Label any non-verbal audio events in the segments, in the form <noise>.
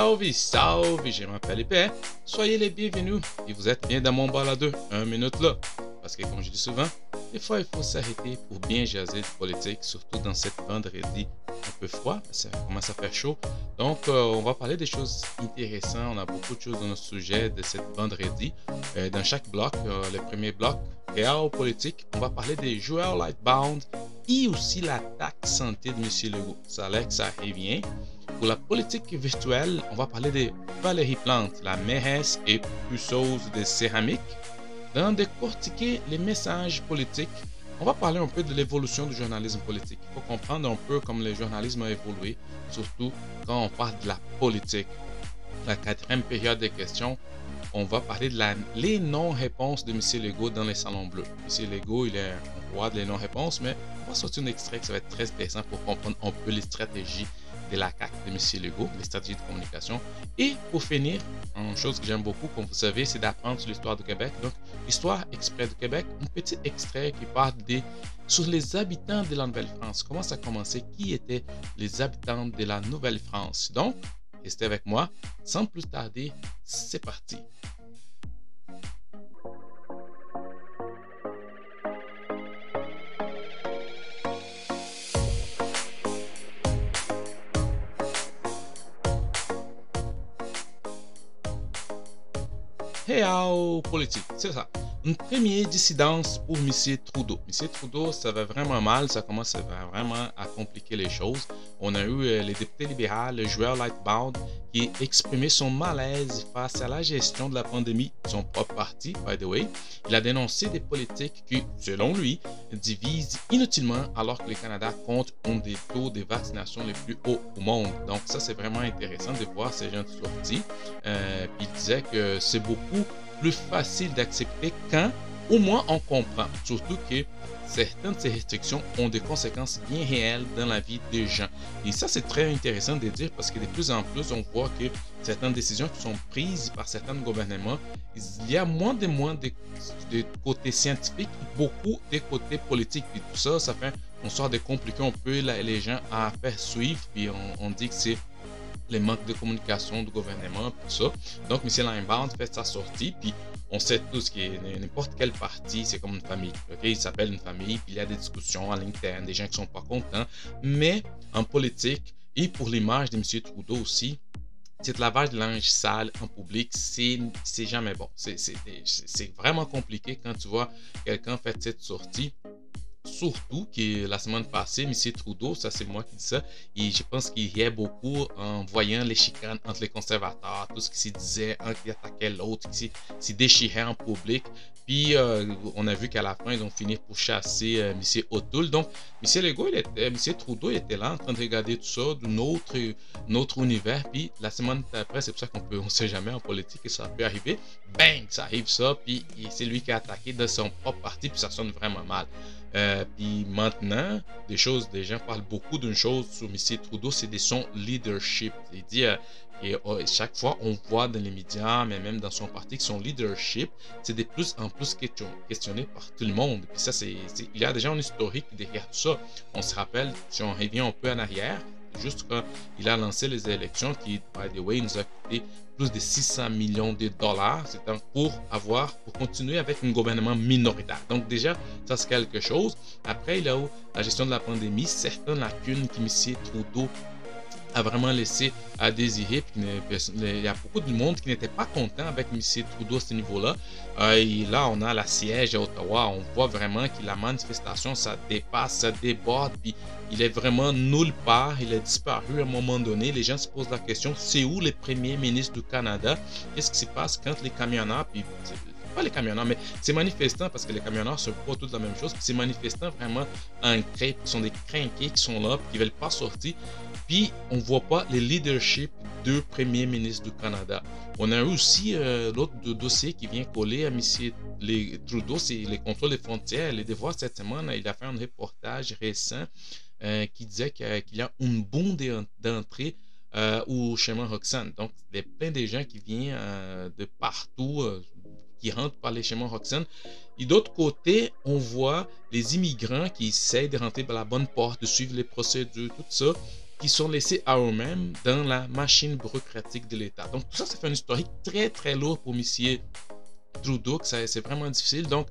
Salve, salve, je m'appelle Épée. Soyez les bienvenus et vous êtes bien dans mon balado, un minute là. Parce que comme je dis souvent, des fois il faut s'arrêter pour bien jaser de politique, surtout dans cette vendredi un peu froid, ça commence à faire chaud. Donc euh, on va parler des choses intéressantes, on a beaucoup de choses dans notre sujet de cette vendredi. Euh, dans chaque bloc, euh, le premier bloc, Réal politique, on va parler des joueurs Lightbound et aussi l'attaque santé de M. Legault. Ça a que ça revient. Pour la politique virtuelle, on va parler de Valérie Plante, la mairesse et puceuse de céramique. Dans décortiquer les messages politiques, on va parler un peu de l'évolution du journalisme politique. Il faut comprendre un peu comment le journalisme a évolué, surtout quand on parle de la politique. La quatrième période des questions, on va parler de la, les non-réponses de M. Legault dans les salons bleus. M. Legault, il est un roi des non-réponses, mais on va sortir un extrait qui va être très intéressant pour comprendre un peu les stratégies de la CAC de M. Legault, les stratégies de communication. Et pour finir, une chose que j'aime beaucoup, comme vous savez, c'est d'apprendre sur l'histoire du Québec. Donc, Histoire exprès du Québec, un petit extrait qui parle des, sur les habitants de la Nouvelle-France. Comment ça a commencé? Qui étaient les habitants de la Nouvelle-France? Donc, restez avec moi. Sans plus tarder, c'est parti. Réal politique, c'est ça. Une première dissidence pour M. Trudeau. M. Trudeau, ça va vraiment mal, ça commence vraiment à compliquer les choses. On a eu euh, les députés libéraux, le joueur Lightbound, qui exprimait son malaise face à la gestion de la pandémie son propre parti, by the way. Il a dénoncé des politiques qui, selon lui, divisent inutilement alors que le Canada compte un des taux de vaccination les plus hauts au monde. Donc ça, c'est vraiment intéressant de voir ces gens sortis. Euh, il disait que c'est beaucoup plus facile d'accepter quand au moins on comprend. Surtout que certaines de ces restrictions ont des conséquences bien réelles dans la vie des gens. Et ça, c'est très intéressant de dire parce que de plus en plus, on voit que certaines décisions qui sont prises par certains gouvernements, il y a moins de moins de, de côté scientifique, beaucoup des côtés politiques. Et tout ça, ça fait on sort de compliquer un peu les gens à faire suivre. Puis on dit que c'est les manques de communication du gouvernement, tout ça. Donc, M. Limebound fait sa sortie, puis on sait tous que n'importe quel parti, c'est comme une famille. ok? Il s'appelle une famille, puis il y a des discussions à l'interne, des gens qui sont pas contents. Mais en politique, et pour l'image de M. Trudeau aussi, cette lavage de linge sale en public, c'est jamais bon. C'est vraiment compliqué quand tu vois quelqu'un faire cette sortie surtout que la semaine passée, M. Trudeau, ça c'est moi qui dis ça, et je pense qu'il riait beaucoup en voyant les chicanes entre les conservateurs, tout ce qui se disait, un qui attaquait l'autre, qui s'y déchirait en public. Puis euh, on a vu qu'à la fin, ils ont fini pour chasser euh, M. O'Toole. Donc, M. Legault, était, M. Trudeau il était là en train de regarder tout ça d'un autre, univers. Puis la semaine après, c'est pour ça qu'on peut, <laughs> on sait jamais en politique que ça peut arriver. Bang, ça arrive ça, puis c'est lui qui a attaqué dans son propre parti, puis ça sonne vraiment mal. Euh, puis maintenant, des choses, des gens parlent beaucoup d'une chose sur M. Trudeau, c'est de son leadership. Dit, euh, et oh, chaque fois, on voit dans les médias, mais même dans son parti, que son leadership, c'est de plus en plus questionné par tout le monde. Puis ça, c'est, il y a déjà un historique derrière tout ça. On se rappelle, si on revient un peu en arrière, juste quand il a lancé les élections, qui, by the way, nous a coûté plus de 600 millions de dollars. C'est pour avoir, pour continuer avec un gouvernement minoritaire. Donc déjà, ça c'est quelque chose. Après, il a eu la gestion de la pandémie, certaines lacunes qui M. Trudeau a vraiment laissé à désirer. il y a beaucoup de monde qui n'était pas content avec M. Trudeau à ce niveau-là. Euh, et là, on a la siège à Ottawa. On voit vraiment que la manifestation, ça dépasse, ça déborde. Puis il est vraiment nulle part. Il a disparu à un moment donné. Les gens se posent la question c'est où le premier ministre du Canada? Qu'est-ce qui se passe quand les camionneurs, puis pas les camionneurs, mais ces manifestants, parce que les camionneurs se pas toute la même chose, ces manifestants vraiment en crête, qui sont des crinqués, qui sont là, qui veulent pas sortir. Puis on voit pas le leadership de premier ministre du Canada. On a aussi euh, l'autre dossier qui vient coller à M. Les, Trudeau, c'est les contrôles des frontières. Les devoirs cette semaine, il a fait un reportage récent euh, qui disait qu'il y a une bombe d'entrée euh, au chemin Roxanne. Donc, il y a plein de gens qui viennent de partout, qui rentrent par les chemins Roxanne. Et d'autre côté, on voit les immigrants qui essayent de rentrer par la bonne porte, de suivre les procédures, tout ça. Qui sont laissés à eux-mêmes dans la machine bureaucratique de l'État. Donc tout ça, ça fait un historique très très lourd pour M. Trudeau, c'est vraiment difficile. Donc,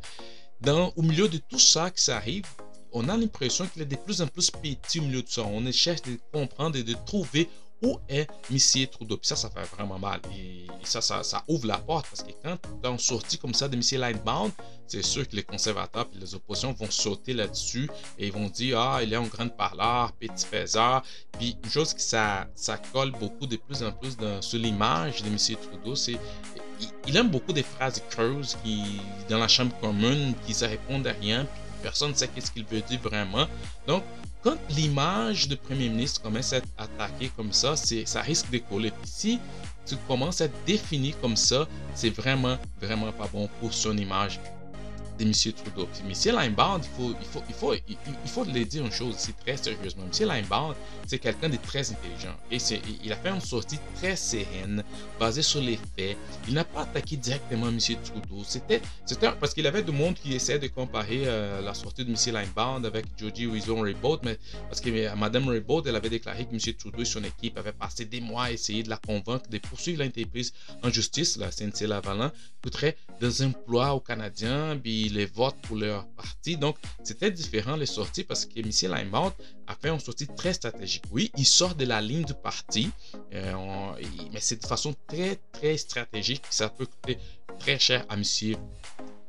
dans, au milieu de tout ça qui s'arrive, on a l'impression qu'il est de plus en plus petit au milieu de ça. On cherche de comprendre et de trouver où est M. Trudeau? Puis ça, ça fait vraiment mal. Et ça, ça, ouvre la porte parce que quand on sortit comme ça de M. Lightbound, c'est sûr que les conservateurs et les oppositions vont sauter là-dessus et ils vont dire Ah, il est un grand parleur, petit faiseur. Puis une chose qui ça, ça colle beaucoup de plus en plus sur l'image de M. Trudeau, c'est il, aime beaucoup des phrases creuses qui, dans la chambre commune qui ne répondent à rien, puis personne ne sait qu'est-ce qu'il veut dire vraiment. Donc, quand l'image de Premier ministre commence à être attaquée comme ça, ça risque de coller. Si tu commences à être défini comme ça, c'est vraiment, vraiment pas bon pour son image de M. Trudeau. M. Limbaud, il faut, il, faut, il, faut, il, faut le dire une chose ici très sérieusement. M. Limbaud, c'est quelqu'un de très intelligent. Et il a fait une sortie très sereine, basée sur les faits. Il n'a pas attaqué directement M. Trudeau. C'était parce qu'il avait du monde qui essaie de comparer euh, la sortie de M. Limbaud avec Georgie Wison Raybould, mais parce que euh, Mme Raybould, elle avait déclaré que M. Trudeau et son équipe avaient passé des mois à essayer de la convaincre de poursuivre l'entreprise en justice, la CNC Lavalin, coûterait des emplois aux Canadiens, les votes pour leur parti. Donc, c'était différent les sorties parce que M. Limbaud a fait une sortie très stratégique. Oui, il sort de la ligne du parti, euh, mais c'est de façon très, très stratégique. Ça peut coûter très cher à M.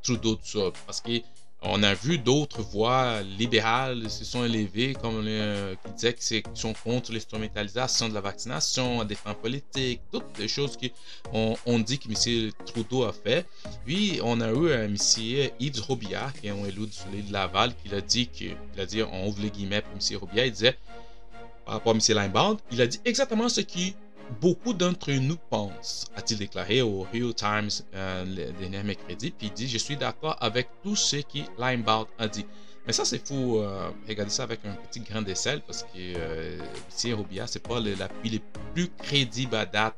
Trudeau parce que on a vu d'autres voix libérales se sont élevées, comme euh, qui disaient qu'ils sont contre l'instrumentalisation de la vaccination, des fins politiques, toutes les choses qu'on on dit que M. Trudeau a fait. Puis on a eu euh, M. Yves Robillard, qui est un élu du de Laval, qui a dit que, il a dit, on ouvre les guillemets pour M. Robillard, il disait, par rapport à M. Limbaud, il a dit exactement ce qui beaucoup d'entre nous pensent, a-t-il déclaré au Rio Times euh, le dernier mercredi, puis dit Je suis d'accord avec tout ce qui Limebound a dit. Mais ça, c'est fou. Euh, regarder ça avec un petit grain de sel parce que euh, Thierry Robillard, c'est pas l'appui le plus crédible à date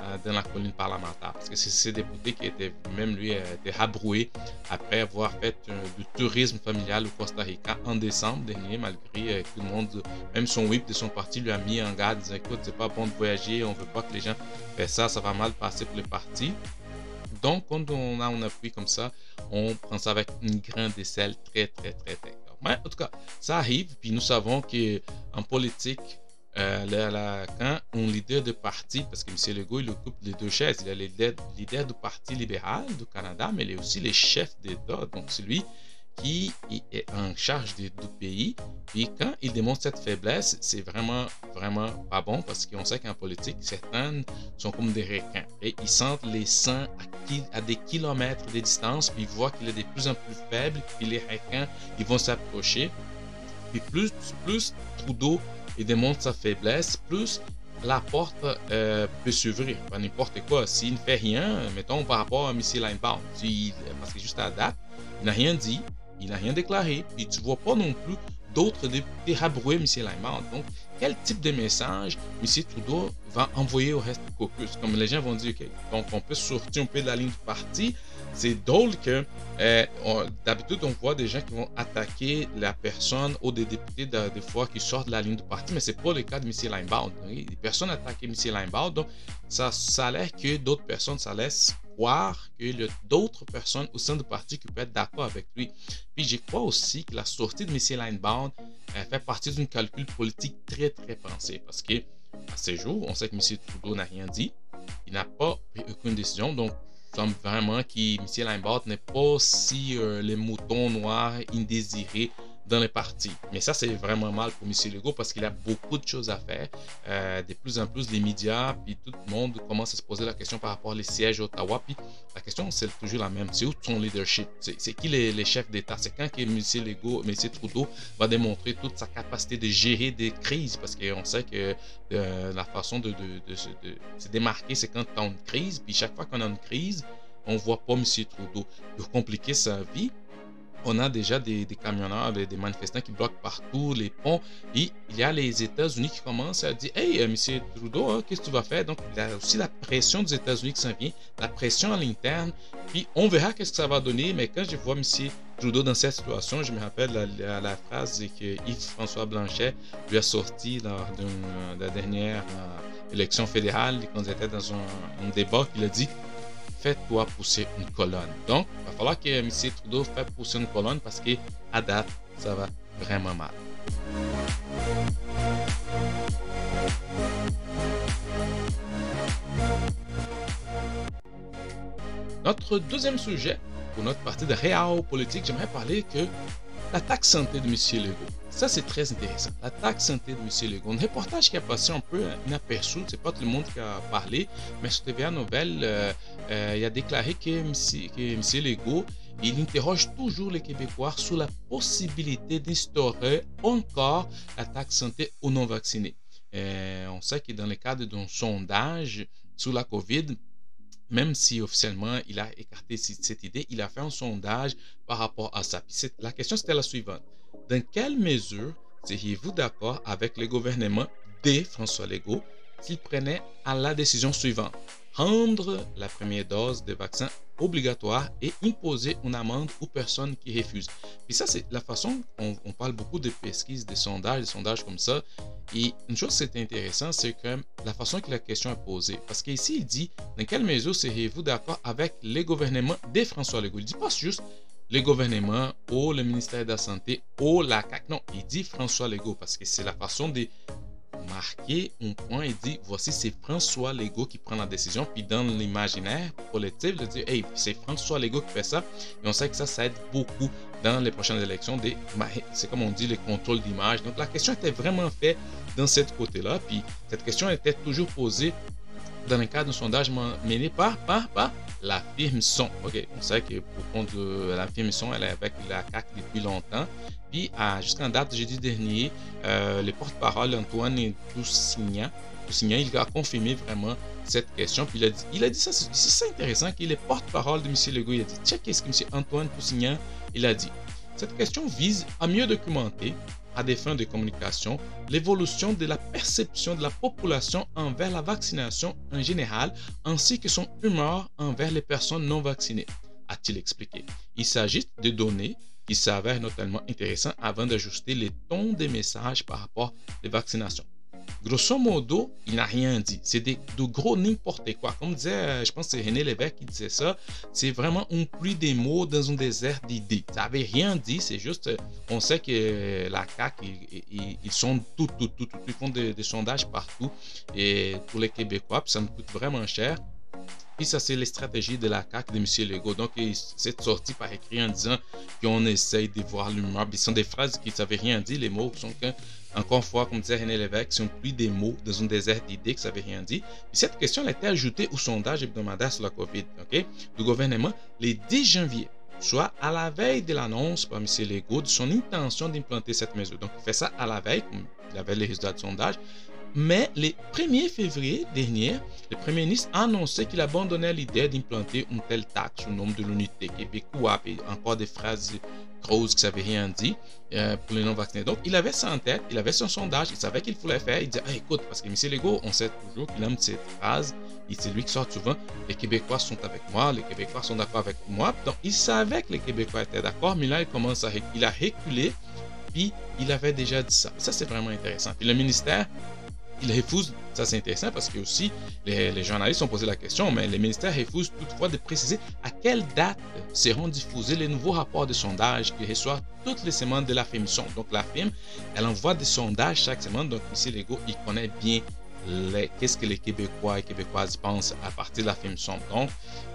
euh, dans la colline parlementaire. Parce que c'est ce député qui était, même lui, été rabroué après avoir fait du tourisme familial au Costa Rica en décembre dernier, malgré tout le monde, même son whip de son parti lui a mis en garde, disant écoute, c'est pas bon de voyager, on veut pas que les gens fassent ça, ça va mal passer pour le parti. Donc, quand on a un appui comme ça, on prend ça avec une grain de sel très, très, très, très Mais en tout cas, ça arrive. Puis nous savons qu'en politique, euh, quand un leader de parti, parce que M. Legault, il occupe les deux chaises, il est le leader, leader du Parti libéral du Canada, mais il est aussi le chef d'État. Donc, c'est lui qui est en charge du pays. Puis quand il démontre cette faiblesse, c'est vraiment, vraiment pas bon parce qu'on sait qu'en politique, certains sont comme des requins. Et ils sentent les sangs à, des kilomètres de distance, puis ils voient qu'il est de plus en plus faible, puis les requins, ils vont s'approcher. Puis plus, plus Trudeau il démontre sa faiblesse, plus la porte euh, peut s'ouvrir. N'importe quoi. S'il ne fait rien, mettons par rapport à M. Linebaum, parce que juste à la date, il n'a rien dit, il n'a rien déclaré, et tu vois pas non plus d'autres députés rabrouer M. Lyman. Donc, quel type de message M. Trudeau va envoyer au reste du caucus? Comme les gens vont dire, OK, donc on peut sortir un peu de la ligne du parti. C'est drôle que euh, d'habitude, on voit des gens qui vont attaquer la personne ou des députés des fois qui sortent de la ligne du parti, mais c'est pas le cas de M. Linebaud. Personne n'a attaqué M. Linebaud, donc ça, ça a l'air que d'autres personnes, ça laisse qu'il y a d'autres personnes au sein du parti qui peuvent être d'accord avec lui. Puis je crois aussi que la sortie de M. Linebound fait partie d'un calcul politique très très pensé parce que à ces jours, on sait que M. Trudeau n'a rien dit, il n'a pas pris aucune décision, donc semble vraiment que M. Linebound n'est pas si euh, les moutons noirs indésirés dans les partis. Mais ça, c'est vraiment mal pour M. Legault parce qu'il a beaucoup de choses à faire. Euh, de plus en plus, les médias, puis tout le monde commence à se poser la question par rapport aux sièges à Ottawa. Puis la question, c'est toujours la même. C'est où son leadership? C'est qui les, chefs d'État? C'est quand que M. Legault, M. Trudeau va démontrer toute sa capacité de gérer des crises? Parce qu'on sait que euh, la façon de, se démarquer, c'est quand on a une crise. Puis chaque fois qu'on a une crise, on voit pas M. Trudeau. Pour compliquer sa vie, on a déjà des, camionneurs, des, manifestants qui bloquent partout les ponts. Et il y a les États-Unis qui commencent à dire Hey, euh, monsieur Trudeau, hein, qu'est-ce que tu vas faire? Donc, il y a aussi la pression des États-Unis qui s'en vient, la pression à l'interne. Puis, on verra qu'est-ce que ça va donner. Mais quand je vois monsieur Trudeau dans cette situation, je me rappelle la, phrase que Yves-François Blanchet lui a sorti lors de la dernière euh, élection fédérale, quand il était dans un, un débat, il a dit fais-toi pousser une colonne. Donc, il va falloir que M. Trudeau fasse pousser une colonne parce que à date, ça va vraiment mal. Notre deuxième sujet pour notre partie de réel politique, j'aimerais parler que la taxe santé de M. Legault. Ça, c'est très intéressant. La taxe santé de M. Legault. Un reportage qui a passé un peu inaperçu, c'est pas tout le monde qui a parlé, mais sur TVA Nouvelle, euh, euh, il a déclaré que M. Legault il interroge toujours les Québécois sur la possibilité d'instaurer encore la taxe santé aux non-vaccinés. Euh, on sait que dans le cadre d'un sondage sur la COVID, même si officiellement il a écarté cette idée, il a fait un sondage par rapport à ça. la question c'était la suivante. Dans quelle mesure seriez-vous d'accord avec le gouvernement de François Legault s'il prenait à la décision suivante? Rendre la première dose de vaccin obligatoire et imposer une amende aux personnes qui refusent. Puis ça, c'est la façon, on, on, parle beaucoup de pesquise, de sondages, de sondages comme ça. Et une chose qui est intéressante, c'est que la façon que la question est posée. Parce qu'ici, il dit, dans quelle mesure seriez-vous d'accord avec les gouvernements de François Legault? Il dit pas juste les gouvernements ou le ministère de la Santé ou la CAC. Non, il dit François Legault parce que c'est la façon de marquer un point. Et dit voici c'est François Legault qui prend la décision. Puis dans l'imaginaire collectif de dire hey c'est François Legault qui fait ça. Et on sait que ça ça aide beaucoup dans les prochaines élections des c'est comme on dit les contrôles d'image. Donc la question était vraiment faite dans cette côté là puis cette question était toujours posée dans le cadre d'un sondage mené par, par, par la firme Son. OK, on sait que pour compte de la firme Son, elle est avec la CAC depuis longtemps. Puis, jusqu'en date jeudi dernier, euh, le porte-parole Antoine Toussignan, Toussignan, il a confirmé vraiment cette question. Puis, il a dit, il a dit ça, c'est intéressant, qu'il est porte-parole de M. Legault. Il a dit, check qu'est-ce que M. Antoine Toussignan, il a dit. Cette question vise à mieux documenter à des fins de communication l'évolution de la perception de la population envers la vaccination en général ainsi que son humeur envers les personnes non vaccinées, a-t-il expliqué. Il s'agit de données qui s'avèrent notamment intéressantes avant d'ajuster les tons des messages par rapport aux vaccinations. Grosso modo, il n'a rien dit. C'est de gros n'importe quoi. Comme disait, euh, je pense que c'est René Lévesque qui disait ça, c'est vraiment un pluie des mots dans un désert d'idées. Ça n'avait rien dit, c'est juste, euh, on sait que euh, la CAQ, ils, sont tout, tout, tout, tout, ils font des, sondages partout. Et pour les Québécois, ça nous coûte vraiment cher. Puis ça, c'est les stratégies de la CAQ de M. Legault. Donc, c'est sorti par écrit en disant qu'on essaye de voir l'humour. Ce sont des phrases qui ne rien dire, les mots sont encore une fois, comme disait René Lévesque, si on plus des mots dans un désert d'idées que ça veut rien dire. Et cette question a été ajoutée au sondage hebdomadaire sur la COVID ok, du gouvernement le 10 janvier, soit à la veille de l'annonce par M. Legault de son intention d'implanter cette mesure. Donc, il fait ça à la veille, comme il avait les résultats du sondage. Mais le 1er février dernier, le Premier ministre a annoncé qu'il abandonnait l'idée d'implanter une telle taxe au nombre de l'unité québécoise et encore des phrases creuses qui n'avaient rien dit euh, pour les non-vaccinés. Donc, il avait ça en tête, il avait son sondage, il savait qu'il fallait faire. Il disait écoute, parce que M. Legault, on sait toujours qu'il aime cette phrase, et c'est lui qui sort souvent les Québécois sont avec moi, les Québécois sont d'accord avec moi. Donc, il savait que les Québécois étaient d'accord, mais là, il commence à il a reculé, puis il avait déjà dit ça. Ça, c'est vraiment intéressant. Puis le ministère il refuse, ça c'est intéressant parce que aussi les, journalistes ont posé la question, mais les ministères refusent toutefois de préciser à quelle date seront diffusés les nouveaux rapports de sondage qui reçoivent toutes les semaines de la firme. Donc la firme, elle envoie des sondages chaque semaine, donc M. Legault, il connaît bien qu'est-ce que les Québécois et Québécoises pensent à partir de la film sombre.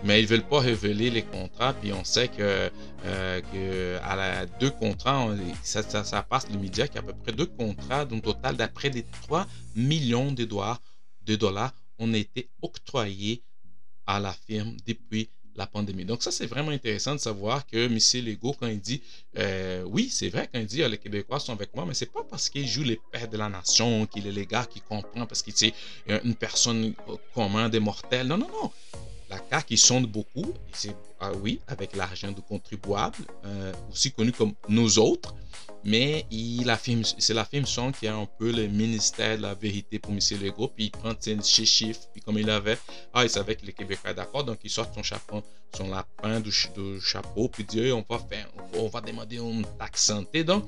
Mais ils veulent pas révéler les contrats, puis on sait que, euh, à deux contrats, ça, passe le média qui a à peu près deux contrats, d'un total d'après des 3 millions de dollars ont été octroyés à la firme depuis la pandémie. Donc ça, c'est vraiment intéressant de savoir que M. Legault, quand il dit, euh, oui, c'est vrai, quand il dit, ah, les Québécois sont avec moi, mais c'est pas parce qu'il joue les pères de la nation, qu'il est les gars qui comprend, parce qu'il est une personne commune des mortels. Non, non, non. La CAQ, ils sonde beaucoup, ah oui, avec l'argent de contribuables, euh, aussi connu comme nous autres, mais il affirme, c'est la son qui a un peu le ministère de la vérité pour M. Legault, puis il prend ses chiffres, puis comme il avait, ah, il savait que les Québécois d'accord, donc il sort son chapeau, son lapin de, chapeau, puis dit, on va faire, on va demander une taxe santé. Donc,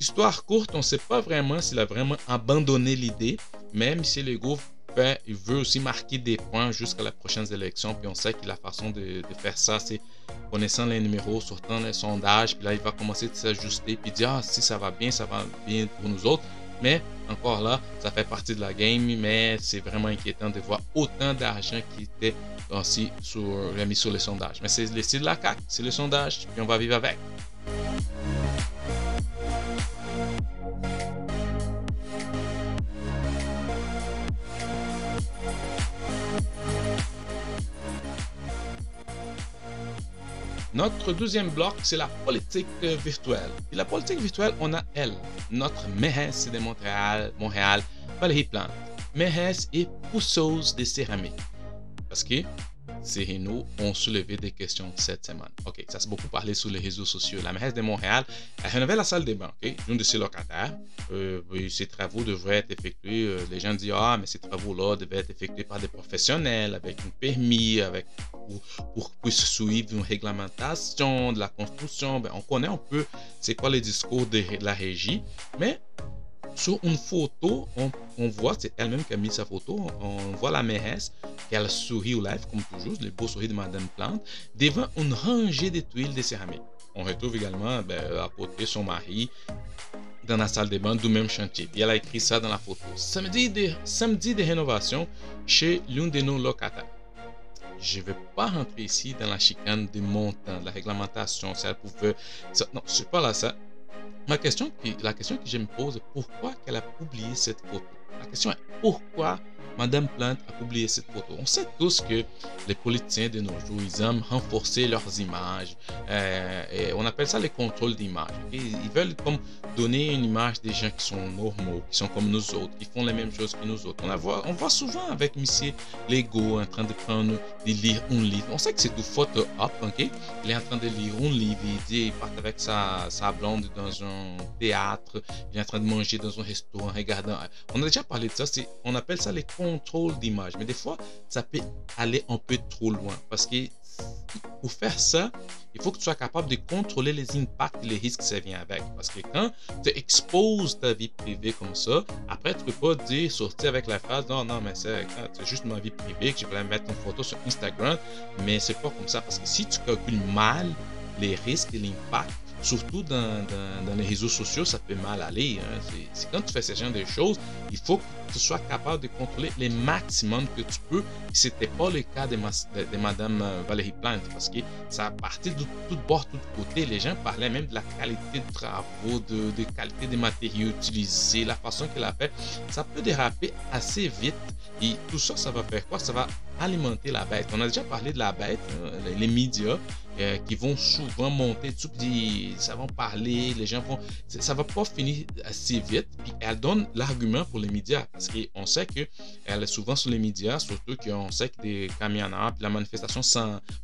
histoire courte, on ne sait pas vraiment s'il a vraiment abandonné l'idée, mais M. Legault il veut aussi marquer des points jusqu'à les prochaines élections. Puis on sait que la façon de, faire ça, c'est connaissant les numéros, sortant les sondages. Puis là, il va commencer à s'ajuster. Puis dire, ah, si ça va bien, ça va bien pour nous autres. Mais encore là, ça fait partie de la game. Mais c'est vraiment inquiétant de voir autant d'argent qui était aussi sur, remis sur les sondages. Mais c'est le style de la CAQ, c'est le sondage. Puis on va vivre avec. Notre deuxième bloc, c'est la politique virtuelle. Et la politique virtuelle, on a elle, notre mairesse de Montréal, Montréal, Valérie Plante. Mairesse et pousseuse de céramique. Parce que Rénault ont soulevé des questions cette semaine. OK, ça s'est beaucoup parlé sur les réseaux sociaux. La mairesse de Montréal a rénové la salle des bains okay, de ses locataires. Euh, ces travaux devraient être effectués. Euh, les gens disent Ah, mais ces travaux-là devaient être effectués par des professionnels avec un permis, avec, pour, pour, suivre une réglementation de la construction. Ben, on connaît un peu c'est quoi les discours de la régie, mais sur une photo, on, voit, c'est elle-même qui a mis sa photo, on voit la mairesse, elle sourit au live, comme toujours, le beau sourire de Madame Plante, devant une rangée de tuiles de céramique. On retrouve également ben, à côté son mari dans la salle de bain du même chantier. Et elle a écrit ça dans la photo. Samedi de, samedi de rénovation chez l'un de nos locataires. Je ne vais pas rentrer ici dans la chicane des montants, de la réglementation, elle pouvait... non, je ne suis pas là ça. Ma question, la question que je me pose pourquoi qu'elle a publié cette photo? La question est pourquoi Madame Plante a publié cette photo. On sait tous que les politiciens de nos jours, ils aiment renforcer leurs images. Euh, on appelle ça les contrôles d'image. Ils veulent comme donner une image des gens qui sont normaux, qui sont comme nous autres, qui font les mêmes choses que nous autres. On, voit, on voit souvent avec Monsieur Lego en train de prendre, de lire un livre. On sait que c'est tout photo up, ok? Il est en train de lire un livre, il part avec sa, sa blonde dans un théâtre, il est en train de manger dans un restaurant, regardant. On a déjà parlé de ça, on appelle ça les contrôle d'image. Mais des fois, ça peut aller un peu trop loin parce que pour faire ça, il faut que tu sois capable de contrôler les impacts, les risques que ça vient avec. Parce que quand tu exposes ta vie privée comme ça, après, tu peux pas dire, sortir avec la phrase, non, non, mais c'est juste ma vie privée que je voulais mettre une photo sur Instagram. Mais c'est pas comme ça. Parce que si tu calcules mal les risques et l'impact, surtout dans, les réseaux sociaux, ça peut mal aller. Hein. Quand tu fais ce genre de choses, il faut que tu sois capable de contrôler les maximum que tu peux. Ce n'était pas le cas de, de, Madame euh, Valérie Plante parce que ça a parti de tout bord, de tout côté. Les gens parlaient même de la qualité de travaux, de, de qualité des matériaux utilisés, la façon qu'elle a fait. Ça peut déraper assez vite. Et tout ça, ça va faire quoi? Ça va alimenter la bête. On a déjà parlé de la bête, hein, les, médias euh, qui vont souvent monter, tout, ça va parler, les gens vont, ça va pas finir assez vite. Puis elle donne l'argument pour les médias parce qu'on sait que elle est souvent sur les médias, surtout qu'on sait que des camionneurs, puis la manifestation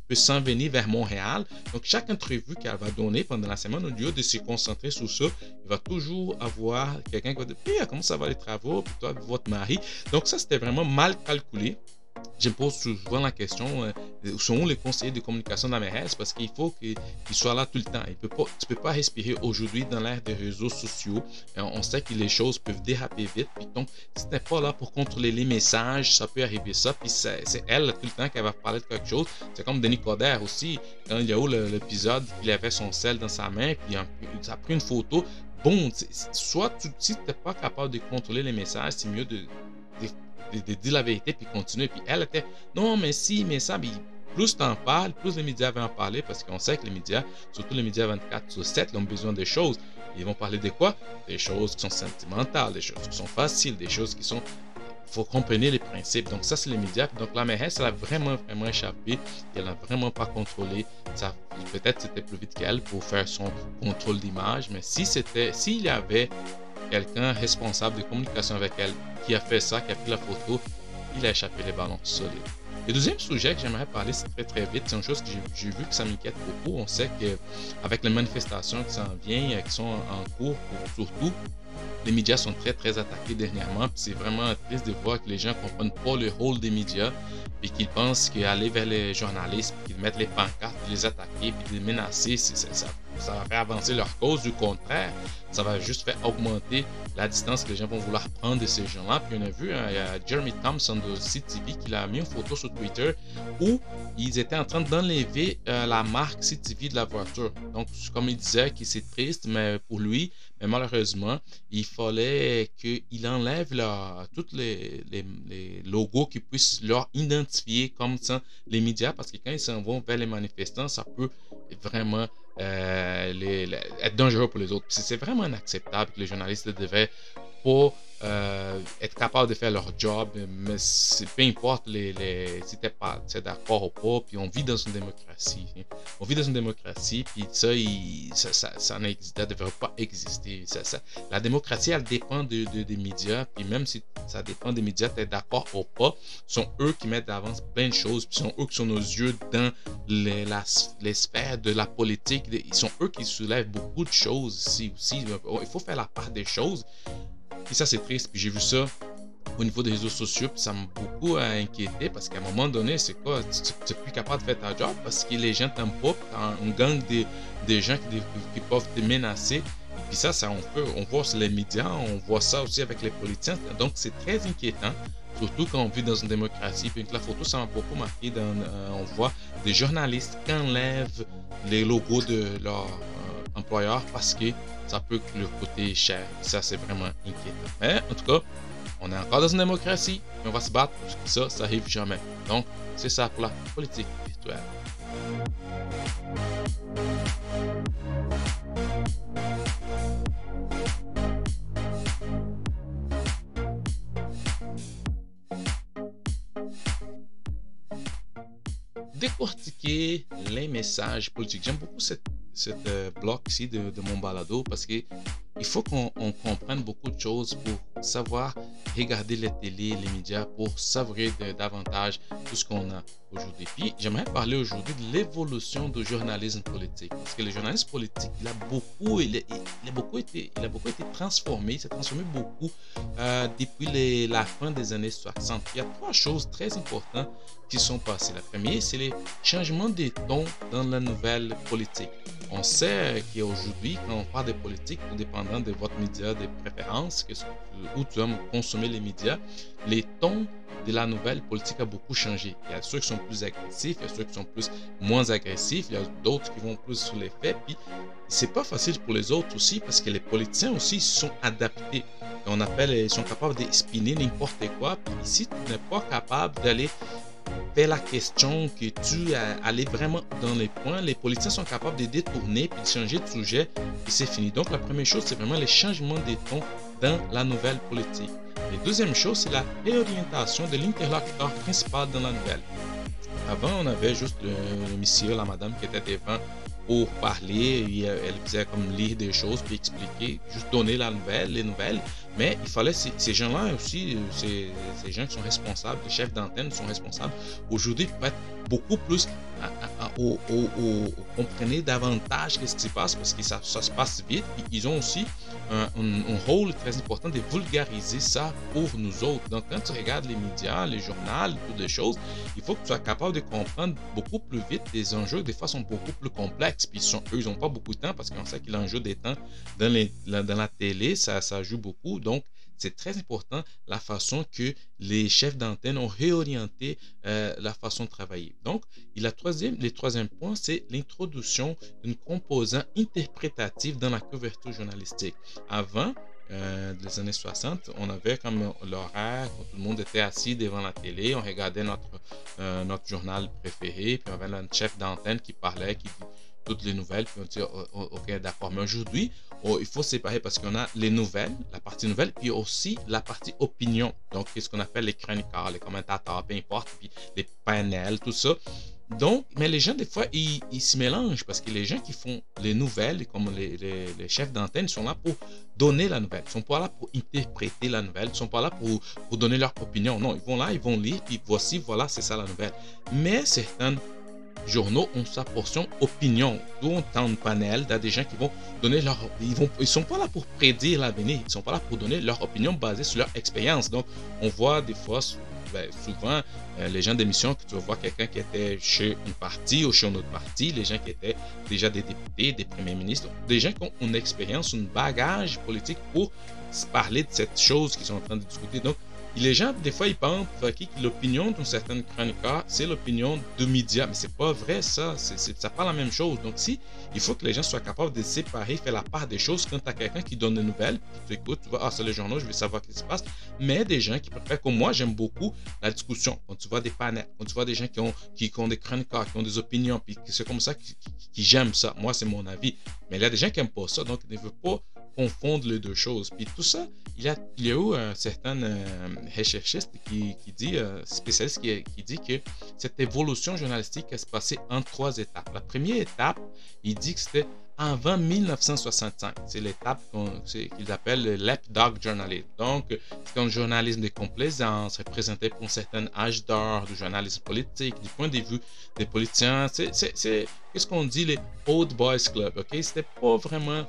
peut s'en venir vers Montréal. Donc chaque entrevue qu'elle va donner pendant la semaine, au lieu de se concentrer sur ça, il va toujours avoir quelqu'un qui va dire, comment ça va les travaux, puis toi, votre mari. Donc ça, c'était vraiment mal calculé je me pose souvent la question euh, sont les conseillers de communication mairesse parce qu'il faut qu'ils soient là tout le temps. Il peut pas, tu ne peux pas respirer aujourd'hui dans l'ère des réseaux sociaux. Euh, on sait que les choses peuvent déraper vite. Puis donc, si tu n'es pas là pour contrôler les messages, ça peut arriver ça. Puis c'est elle tout le temps qui va parler de quelque chose. C'est comme Denis Coderre aussi. Il y a eu l'épisode, il avait son sel dans sa main, puis il a pris une photo. Bon, soit tu, si tu n'es pas capable de contrôler les messages, c'est mieux de, dire la vérité puis continuer. Puis elle était, non, mais si, mais ça, mais plus t'en parles, plus les médias vont en parler parce qu'on sait que les médias, surtout les médias 24 sur 7, ont besoin de choses. Ils vont parler de quoi? Des choses qui sont sentimentales, des choses qui sont faciles, des choses qui sont. Il faut comprendre les principes. Donc, ça, c'est les médias. Donc, la mairesse, elle a vraiment, vraiment échappé. Elle n'a vraiment pas contrôlé. Peut-être c'était plus vite qu'elle pour faire son contrôle d'image. Mais si c'était, s'il y avait quelqu'un responsable de communication avec elle qui a fait ça, qui a pris la photo, il a échappé les ballons solides. Le deuxième sujet que j'aimerais parler, c'est très très vite, c'est une chose que j'ai vu que ça m'inquiète beaucoup. On sait qu'avec les manifestations qui s'en viennent, qui sont en cours, surtout, les médias sont très très attaqués dernièrement. C'est vraiment triste de voir que les gens ne comprennent pas le rôle des médias et qu'ils pensent qu'aller vers les journalistes, qu'ils mettent les pancartes, les attaquer, puis les menacer, ça, ça va faire avancer leur cause. Du contraire, ça va juste faire augmenter la distance que les gens vont vouloir prendre de ces gens-là. Puis on a vu, hein, il y a Jeremy Thompson de CTV qui a mis une photo sur Twitter où ils étaient en train d'enlever euh, la marque CTV de la voiture. Donc, comme il disait, que c'est triste, mais pour lui, mais malheureusement, il fallait qu'il enlève tous les, les, logos qui puissent leur identifier comme ça les médias, parce que quand ils s'en vont vers les manifestants, ça peut vraiment euh, être dangereux pour les autres. C'est vraiment inacceptable que les journalistes devaient pas euh, être capable de faire leur job, mais peu importe si t'es pas d'accord ou pas, puis on vit dans une démocratie. Hein. On vit dans une démocratie, puis ça, ça, ça, ça ne devrait pas exister. Ça, la démocratie, elle dépend de, des médias, puis même si ça dépend des médias, tu es d'accord ou pas, sont eux qui mettent d'avance plein de choses, puis sont eux qui sont nos yeux dans les sphères de la politique. Ils sont eux qui soulèvent beaucoup de choses ici aussi. Il faut faire la part des choses. Et ça, c'est triste. Puis j'ai vu ça au niveau des réseaux sociaux, puis ça m'a beaucoup inquiété parce qu'à un moment donné, c'est quoi? Tu n'es plus capable de faire ta job parce que les gens t'aiment pas, un gang de, des gens qui, peuvent te menacer. Puis ça, ça on, peut, on voit sur les médias, on voit ça aussi avec les politiciens. Donc c'est très inquiétant, surtout quand on vit dans une démocratie. Puis la photo, ça m'a beaucoup marqué. Euh, on voit des journalistes qui enlèvent les logos de leur euh, employeur parce que ça peut que le côté cher. Ça, c'est vraiment inquiétant. Mais en tout cas, on est encore dans une démocratie et on va se battre pour que ça, ça arrive jamais. Donc, c'est ça pour la politique virtuelle. décortiquer les messages politiques. J'aime beaucoup cette cette euh, bloc ici de, mon balado parce que il faut qu'on comprenne beaucoup de choses pour savoir regarder les télé, les médias, pour savourer davantage tout ce qu'on a aujourd'hui. Puis j'aimerais parler aujourd'hui de l'évolution du journalisme politique. Parce que le journalisme politique, il a beaucoup, il, a beaucoup été, il a beaucoup été transformé, il s'est transformé beaucoup euh, depuis la fin des années 60. Il y a trois choses très importantes qui sont passées. La première, c'est les changements des tons dans la nouvelle politique. On sait qu'aujourd'hui, quand on parle de politique, tout de votre média de préférence, où tu aimes consommer les médias, les tons de la nouvelle politique a beaucoup changé. Il y a ceux qui sont plus agressifs, il y a ceux qui sont plus moins agressifs, il y a d'autres qui vont plus sur les faits. Puis c'est pas facile pour les autres aussi parce que les politiciens aussi sont adaptés. on appelle, ils sont capables d'espiner n'importe quoi. Puis si tu n'es pas capable d'aller la question que tu allais vraiment dans les points, les politiciens sont capables de détourner puis de changer de sujet et c'est fini. Donc la première chose, c'est vraiment les changements des tons dans la nouvelle politique. La deuxième chose, c'est la réorientation de l'interlocuteur principal dans la nouvelle. Avant, on avait juste le, monsieur, la madame qui était devant pour parler. Elle faisait comme lire des choses, puis expliquer, juste donner la nouvelle, les nouvelles. Mais il fallait, ces, gens-là aussi, ces, ces, gens qui sont responsables, les chefs d'antenne sont responsables, aujourd'hui être beaucoup plus au, comprenez davantage ce qui se passe parce que ça, se passe vite. ils ont aussi un, rôle très important de vulgariser ça pour nous autres. Donc, quand tu regardes les médias, les journaux, toutes les choses, il faut que tu sois capable de comprendre beaucoup plus vite les enjeux. Des fois, sont beaucoup plus complexes. Puis, sont, eux, ils n'ont pas beaucoup de temps parce qu'on sait que l'enjeu des temps dans, les, dans la télé, ça joue beaucoup. Donc, c'est très important la façon que les chefs d'antenne ont réorienté euh, la façon de travailler. Donc, la troisième, le troisième point, c'est l'introduction d'une composant interprétative dans la couverture journalistique. Avant, euh, les années 60, on avait comme l'horaire, tout le monde était assis devant la télé, on regardait notre, euh, notre journal préféré, puis on avait un chef d'antenne qui parlait, qui dit toutes les nouvelles, puis on dit, oh, oh, ok, d'accord. Mais aujourd'hui, il faut séparer parce qu'on a les nouvelles, la partie nouvelle, puis aussi la partie opinion. Donc, ce qu'on appelle les chroniqueurs, les commentateurs, peu importe, puis les panels, tout ça. Donc, mais les gens, des fois, ils, ils se mélangent parce que les gens qui font les nouvelles, comme les, les, chefs d'antenne, sont là pour donner la nouvelle. Ils sont pas là pour interpréter la nouvelle. Ils sont pas là pour, pour donner leur opinion. Non, ils vont là, ils vont lire, puis voici, voilà, c'est ça la nouvelle. Mais certains journaux ont sa portion opinion. D'où on tend panel il des gens qui vont donner leur... Ils vont, ils sont pas là pour prédire l'avenir. Ils sont pas là pour donner leur opinion basée sur leur expérience. Donc, on voit des fois ben, souvent, euh, les gens d'émission, que tu vas voir quelqu'un qui était chez une partie ou chez une autre partie, les gens qui étaient déjà des députés, des premiers ministres, des gens qui ont une expérience, un bagage politique pour parler de cette chose qu'ils sont en train de discuter. Donc, les gens, des fois, ils pensent que l'opinion d'une certaine chroniqueur, c'est l'opinion de médias. Mais c'est pas vrai, ça. C'est pas la même chose. Donc, si, il faut que les gens soient capables de séparer, faire la part des choses. Quand tu as quelqu'un qui donne des nouvelles, tu écoutes, tu vois, ah, c'est le journal, je vais savoir ce qui se passe. Mais des gens qui préfèrent, comme moi, j'aime beaucoup la discussion. Quand tu vois des panels, quand tu vois des gens qui ont, qui, ont des chroniqueurs, qui ont des opinions, puis c'est comme ça qui, j'aime ça. Moi, c'est mon avis. Mais il y a des gens qui n'aiment pas ça. Donc, ils ne veulent pas confondre les deux choses. Puis tout ça, il y a, il y a eu un certain euh, recherchiste qui, qui dit, euh, spécialiste qui, qui, dit que cette évolution journalistique se passée en trois étapes. La première étape, il dit que c'était avant 1965. C'est l'étape qu'ils appellent le lapdog journalism. Donc, c'est un journalisme de complaisance représenté pour un certain âge d'or du journalisme politique, du point de vue des politiciens. C'est, qu'est-ce qu'on dit, les old boys club, ok? C'était pas vraiment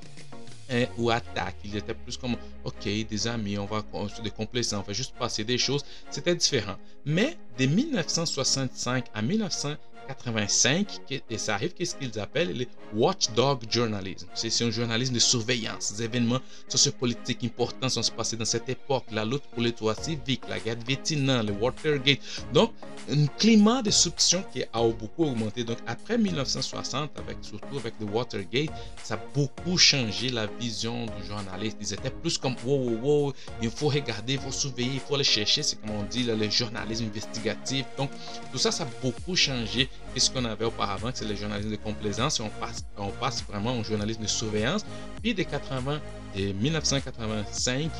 ou attaque. Il était plus comme, ok, des amis, on va des complaisants, on va juste passer des choses. C'était différent. Mais de 1965 à 1900 85, et ça arrive, qu'est-ce qu'ils appellent les watchdog journalism? C'est un journalisme de surveillance. Des événements sociopolitiques importants sont passés dans cette époque. La lutte pour les droits civiques, la guerre de Vietnam, le Watergate. Donc, un climat de soupçon qui a beaucoup augmenté. Donc, après 1960, avec, surtout avec le Watergate, ça a beaucoup changé la vision du journaliste. Ils étaient plus comme, wow, wow, wow, il faut regarder, il faut surveiller, il faut aller chercher. C'est comme on dit, le journalisme investigatif. Donc, tout ça, ça a beaucoup changé ce qu'on avait auparavant, c'est le journalisme de complaisance, on passe, on passe vraiment au journalisme de surveillance. Puis des 80, des 1985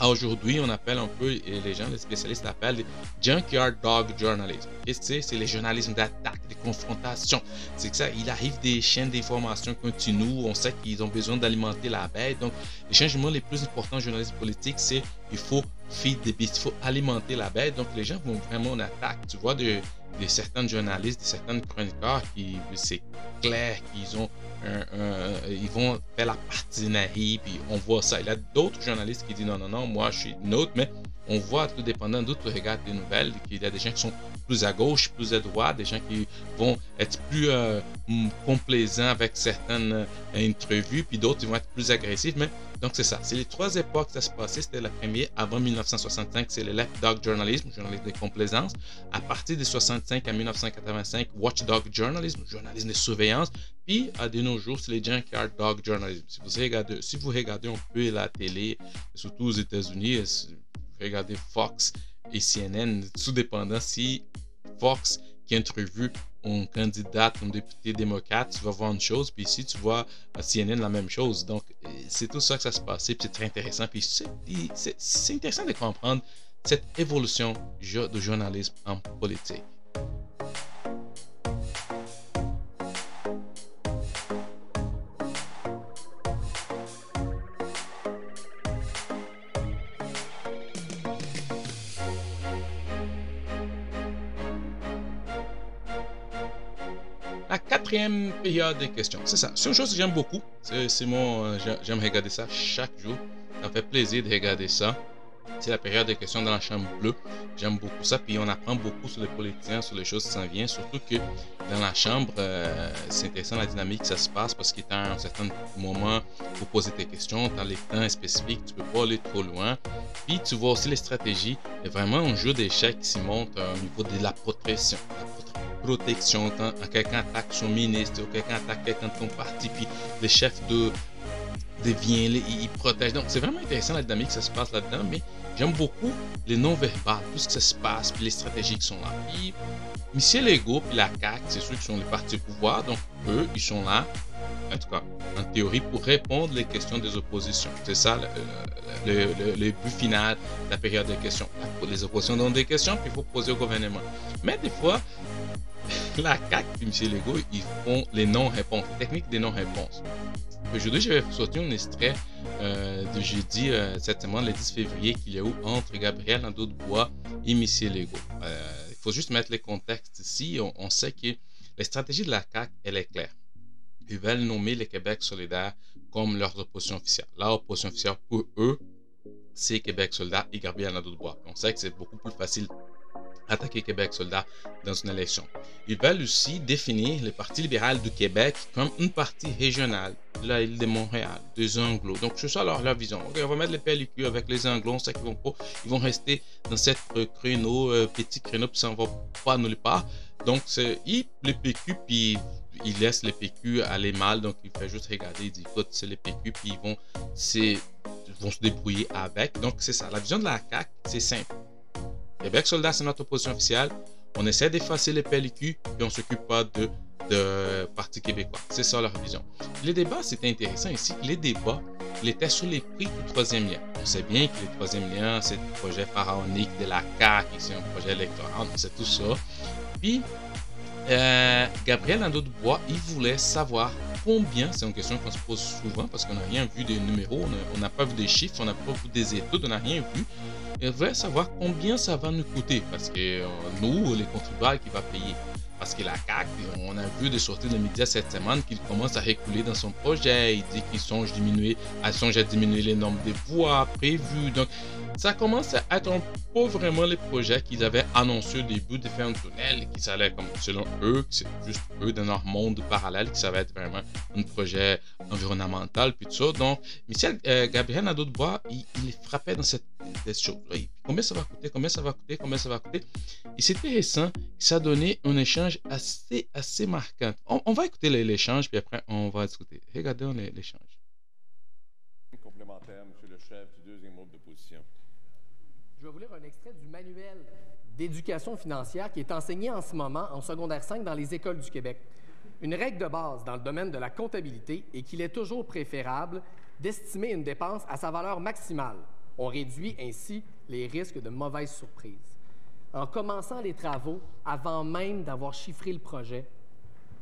à aujourd'hui, on appelle un peu, et les gens, les spécialistes appellent junkyard dog journalism. C'est, c'est les journalismes d'attaque, de confrontation. C'est que ça, il arrive des chaînes d'information continues, on sait qu'ils ont besoin d'alimenter la bête. Donc, les changements les plus importants en journalisme politique, c'est il faut feed des il faut alimenter la bête. Donc, les gens vont vraiment en attaque. Tu vois, de, de certains journalistes, de certains chroniqueurs qui, c'est clair qu'ils ont ils vont faire la partisanerie, puis on voit ça. Il y a d'autres journalistes qui disent non, non, non, moi je suis neutre, mais on voit tout dépendant d'où tu regardes les nouvelles, qu'il y a des gens qui sont plus à gauche, plus à droite, des gens qui vont être plus euh, complaisants avec certaines euh, interviews, puis d'autres vont être plus agressifs. Mais donc c'est ça. C'est les trois époques que ça se passait. C'était la première avant 1965, c'est le left dog journalism, journalisme de complaisance. À partir de 65 à 1985, watchdog journalism, journalisme de surveillance. Puis à de nos jours, c'est les junkyard dog journalism. Si vous regardez, si vous regardez un peu la télé, surtout aux États-Unis, regardez Fox et CNN, tout dépendant si Fox qui interviewe un candidat, un député démocrate, tu vas voir une chose, puis ici tu vois à CNN la même chose. Donc c'est tout ça que ça se passe, puis c'est très intéressant, puis c'est intéressant de comprendre cette évolution de journalisme en politique. Quatrième période de questions. C'est ça. C'est une chose que j'aime beaucoup. C'est mon. Euh, j'aime regarder ça chaque jour. Ça fait plaisir de regarder ça. C'est la période de questions dans la chambre bleue. J'aime beaucoup ça. Puis on apprend beaucoup sur les politiciens, sur les choses qui s'en viennent. Surtout que dans la chambre, euh, c'est intéressant la dynamique que ça se passe parce qu'il y a un certain moment pour poser tes questions. Dans les temps spécifiques, tu peux pas aller trop loin. Puis tu vois aussi les stratégies. A vraiment un jeu d'échecs qui monte euh, au niveau de la protection. La protection protection quand quelqu'un attaque son ministre quelqu'un attaque quelqu'un de ton parti, puis le chef de devient, il, protège. Donc c'est vraiment intéressant la dynamique que ça se passe là-dedans, mais j'aime beaucoup les non-verbales, tout ce ça se passe, puis les stratégies qui sont là. Puis Michel Legault, puis la CAQ, c'est ceux qui sont les partis au pouvoir, donc eux, ils sont là, en tout cas, en théorie, pour répondre les questions des oppositions. C'est ça le, le, but final de la période de questions. Les oppositions donnent des questions, puis il faut poser au gouvernement. Mais des fois, <laughs> la CAC et M. Legault, ils font les non-réponses, les techniques des non-réponses. Aujourd'hui, je vais sortir un extrait euh, de jeudi, euh, le 10 février, qu'il y a eu entre Gabriel Nadeau-Bois et M. Legault. Euh, il faut juste mettre les contextes ici. On, sait que la stratégie de la CAC, elle est claire. Ils veulent nommer le Québec solidaire comme leur opposition officielle. La opposition officielle, pour eux, c'est Québec solidaire et Gabriel Nadeau-Bois. On sait que c'est beaucoup plus facile attaquer Québec soldat dans une élection. Ils veulent aussi définir le Parti libéral du Québec comme une partie régionale de la île de Montréal, des Anglos. Donc, c'est ça leur, vision. on va mettre les PLQ avec les Anglos, on sait qu'ils vont pas, ils vont rester dans cette créneau, euh, petit créneau, puis ça ne va pas nulle part. Donc, c'est, les PQ, puis ils laissent les PQ aller mal, donc il fait juste regarder, il dit, écoute, c'est les PQ, puis ils vont, vont se débrouiller avec. Donc, c'est ça. La vision de la CAQ, c'est simple Québec soldat, c'est notre opposition officielle. On essaie d'effacer les PLQ et on s'occupe pas de, de Parti québécois. C'est ça leur vision. Les débats, c'était intéressant ici. Les débats, ils étaient sur les prix du troisième lien. On sait bien que le troisième lien, c'est le projet pharaonique de la CAQ, c'est un projet électoral, c'est tout ça. Puis, euh, Gabriel Nadeau-Dubois, il voulait savoir combien, c'est une question qu'on se pose souvent parce qu'on n'a rien vu des numéros, on n'a pas vu des chiffres, on n'a pas vu des études, on n'a rien vu. Il voulait savoir combien ça va nous coûter parce que euh, nous, les contribuables, qui va payer. Parce que la CAQ, on a vu des sorties de médias cette semaine qu'il commence à reculer dans son projet. Il dit qu'il songe, diminuer, à songe à diminuer les nombres de voix prévues. Donc, ça commence à être un peu vraiment les projets qu'ils avaient annoncé au début de faire un tunnel, qui s'allait comme selon eux, c'est juste eux dans leur monde parallèle, qui ça va être vraiment un projet environnemental, puis tout ça. Donc, Michel euh, Gabriel Nadeau-de-Bois, il, il, frappait dans cette, cette chose. Combien ça va coûter, combien ça va coûter, combien ça va coûter? Et c'était récent, ça a donné un échange assez, assez marquant. On, on va écouter l'échange, puis après, on va discuter. Regardez l'échange. Complémentaire, monsieur le chef du deuxième groupe d'opposition. Je vais vous lire un extrait du manuel d'éducation financière qui est enseigné en ce moment en secondaire 5 dans les écoles du Québec. Une règle de base dans le domaine de la comptabilité est qu'il est toujours préférable d'estimer une dépense à sa valeur maximale. On réduit ainsi les risques de mauvaises surprises. En commençant les travaux, avant même d'avoir chiffré le projet,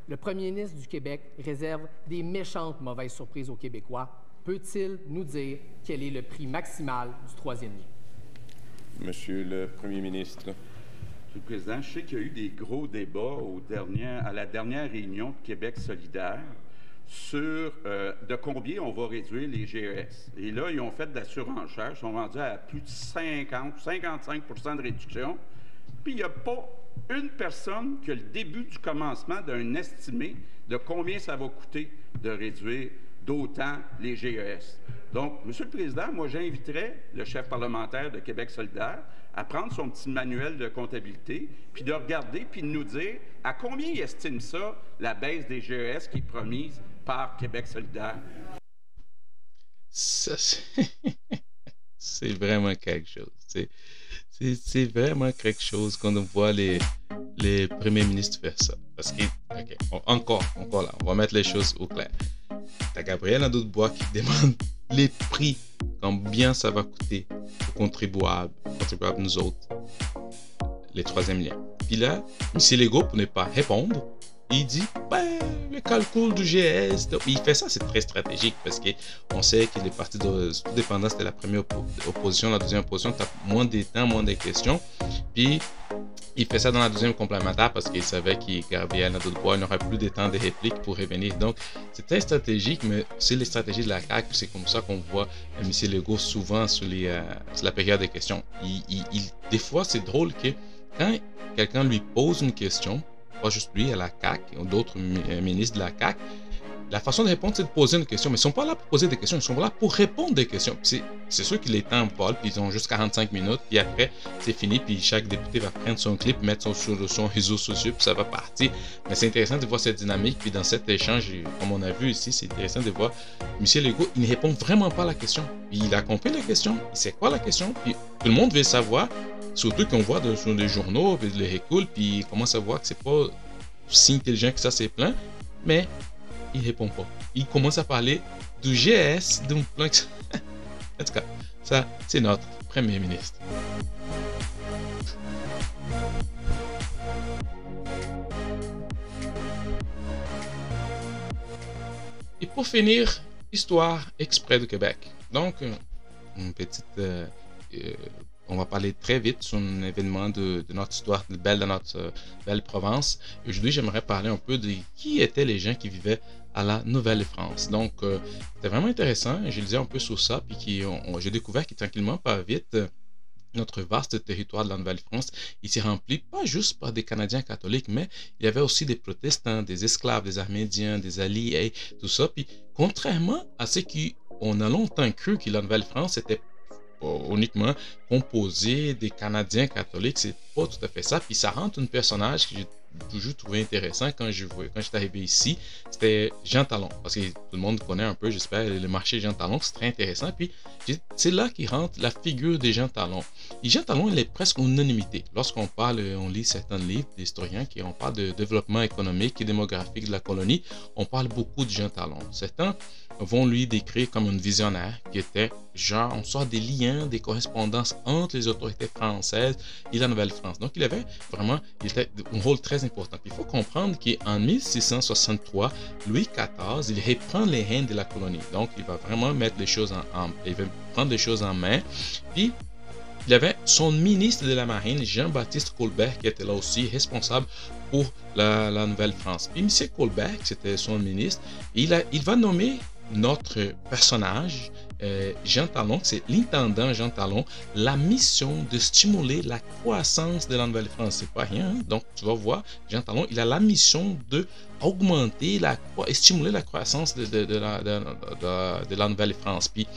le premier ministre du Québec réserve des méchantes mauvaises surprises aux Québécois. Peut-il nous dire quel est le prix maximal du troisième lien? Monsieur le Premier ministre. Monsieur le Président, je sais qu'il y a eu des gros débats au dernier, à la dernière réunion de Québec solidaire sur euh, de combien on va réduire les GES. Et là, ils ont fait de la surenchère, ils sont rendus à plus de 50, 55% de réduction. Puis il n'y a pas une personne qui a le début du commencement d'un estimé de combien ça va coûter de réduire d'autant les GES. Donc, Monsieur le Président, moi, j'inviterais le chef parlementaire de Québec solidaire à prendre son petit manuel de comptabilité, puis de regarder, puis de nous dire à combien il estime ça, la baisse des GES qui est promise par Québec solidaire. Ça, c'est vraiment quelque chose. C'est vraiment quelque chose quand on voit les, les premiers ministres faire ça. Parce que, encore, encore là, on va mettre les choses au clair. T'as Gabriel Nadeau-de-Bois qui <laughs> demande les prix, combien ça va coûter aux contribuables, contribuables nous autres, les troisième liens. Puis là, M. Legault, pour ne pas répondre, il dit, ben, le calcul du GS. il fait ça, c'est très stratégique parce qu'on sait que les partis de dépendance c'était la première opposition, la deuxième opposition, tu as moins de temps, moins de questions. Puis, il fait ça dans la deuxième complémentaire parce qu'il savait qu'il Gabriel Nadeau-Bois n'aurait plus de temps de réplique pour revenir. Donc, c'est très stratégique, mais c'est les stratégies de la CAQ. C'est comme ça qu'on voit M. Legault souvent sur, les, euh, sur la période des questions. Il, des fois, c'est drôle que quand quelqu'un lui pose une question, pas juste lui, à la CAQ, d'autres ministres de la CAQ, la façon de répondre, c'est de poser une question. Mais ils ne sont pas là pour poser des questions, ils sont là pour répondre des questions. C'est sûr qu'il est temps Paul, puis ils ont juste 45 minutes, puis après, c'est fini, puis chaque député va prendre son clip, mettre son, sur son réseau social, puis ça va partir. Mais c'est intéressant de voir cette dynamique, puis dans cet échange, comme on a vu ici, c'est intéressant de voir M. Legault, il ne répond vraiment pas à la question. Puis il a compris la question, il sait quoi la question, puis tout le monde veut savoir, surtout qu'on voit sur les journaux, puis les récoule, puis il commence à voir que c'est pas si intelligent que ça, c'est plein, mais il répond pas. Il commence à parler du GS, d'un plan. <laughs> en tout cas, ça, c'est notre Premier ministre. Et pour finir, histoire exprès du Québec. Donc, euh, une petite euh, euh, on va parler très vite sur un événement de, notre histoire belle de notre euh, belle province. Aujourd'hui, j'aimerais parler un peu de qui étaient les gens qui vivaient à la Nouvelle-France. Donc, euh, c'était vraiment intéressant. Je lisais un peu sur ça, puis j'ai découvert que tranquillement, pas vite, notre vaste territoire de la Nouvelle-France, il s'est rempli pas juste par des Canadiens catholiques, mais il y avait aussi des protestants, des esclaves, des Armédiens, des alliés, tout ça. Puis, contrairement à ce qu'on a longtemps cru que la Nouvelle-France était uniquement composé des Canadiens catholiques. C'est pas tout à fait ça. Puis ça rentre un personnage que j'ai toujours trouvé intéressant quand je quand j'étais arrivé ici. C'était Jean Talon. Parce que tout le monde connaît un peu, j'espère, le marché Jean Talon. C'est très intéressant. Puis c'est là qu'il rentre la figure des Jean Talon. Et Jean Talon, il est presque unanimité. Lorsqu'on parle, on lit certains livres d'historiens qui on parle de développement économique et démographique de la colonie, on parle beaucoup de Jean Talon. Certains vont lui décrire comme un visionnaire qui était genre, on sort des liens, des correspondances entre les autorités françaises et la Nouvelle-France. Donc, il avait vraiment il était un rôle très important. Il faut comprendre qu'en 1663, Louis XIV, il reprend les rênes de la colonie. Donc, il va vraiment mettre les choses en, il va prendre les choses en main. Puis, il avait son ministre de la Marine, Jean-Baptiste Colbert, qui était là aussi responsable pour la, Nouvelle-France. Puis, M. Colbert, c'était son ministre, il va nommer notre personnage, euh, Jean Talon, c'est l'intendant Jean Talon, la mission de stimuler la croissance de la Nouvelle-France. C'est pas rien. Hein. Donc, tu vas voir, Jean Talon, il a la mission de augmenter la, et stimuler la croissance de, de, la, de, la Nouvelle-France. Puis,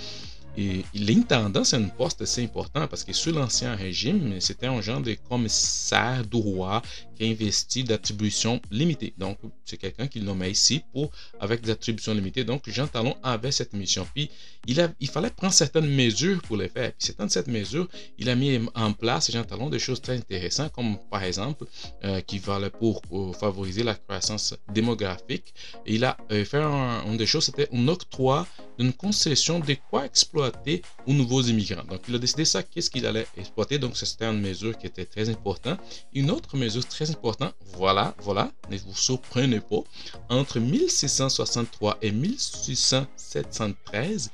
l'intendant, c'est un poste assez important parce que sous l'Ancien Régime, c'était un genre de commissaire du roi qui a investi d'attributions limitées. Donc, c'est quelqu'un qui le nommait ici pour, avec des attributions limitées. Donc, Jean Talon avait cette mission. Puis, il, a, il fallait prendre certaines mesures pour les faire. Puis, certaines de cette mesure, il a mis en place, Jean Talon, des choses très intéressantes, comme par exemple, euh, qui valaient pour, favoriser la croissance démographique. il a euh, fait une des choses, c'était un octroi d'une concession de quoi exploiter aux nouveaux immigrants. Donc, il a décidé ça, qu'est-ce qu'il allait exploiter. Donc, c'était une mesure qui était très importante. Une autre mesure très important, voilà, voilà, ne vous surprenez pas, entre 1663 et 1673,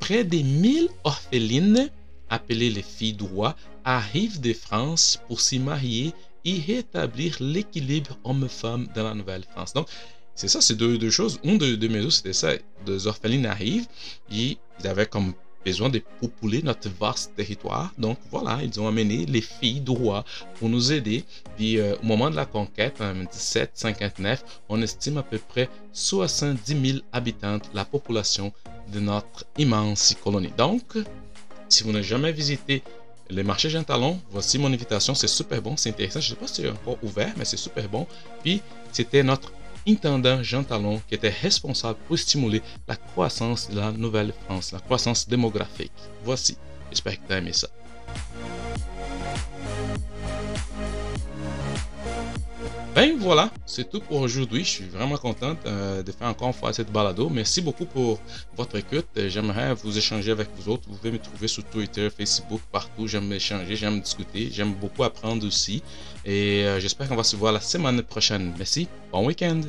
près des 1000 orphelines, appelées les filles du roi, arrivent de France pour s'y marier et rétablir l'équilibre homme-femme dans la Nouvelle-France. Donc, c'est ça, c'est deux, deux, choses. Une de, de mes c'était ça. Deux orphelines arrivent et ils avaient comme besoin de populer notre vaste territoire. Donc voilà, ils ont amené les filles du roi pour nous aider. Puis euh, au moment de la conquête, en 1759, on estime à peu près 70 000 habitants, la population de notre immense colonie. Donc, si vous n'avez jamais visité le marché Jean voici mon invitation. C'est super bon, c'est intéressant. Je ne sais pas si c'est encore ouvert, mais c'est super bon. Puis, c'était notre intendant Jean Talon qui était responsable pour stimuler la croissance de la Nouvelle-France, la croissance démographique. Voici, j'espère que tu as aimé ça. Ben voilà, c'est tout pour aujourd'hui. Je suis vraiment content euh, de faire encore une fois cette balado. Merci beaucoup pour votre écoute. J'aimerais vous échanger avec vous autres. Vous pouvez me trouver sur Twitter, Facebook, partout. J'aime échanger, j'aime discuter, j'aime beaucoup apprendre aussi. Et euh, j'espère qu'on va se voir la semaine prochaine. Merci, bon week-end.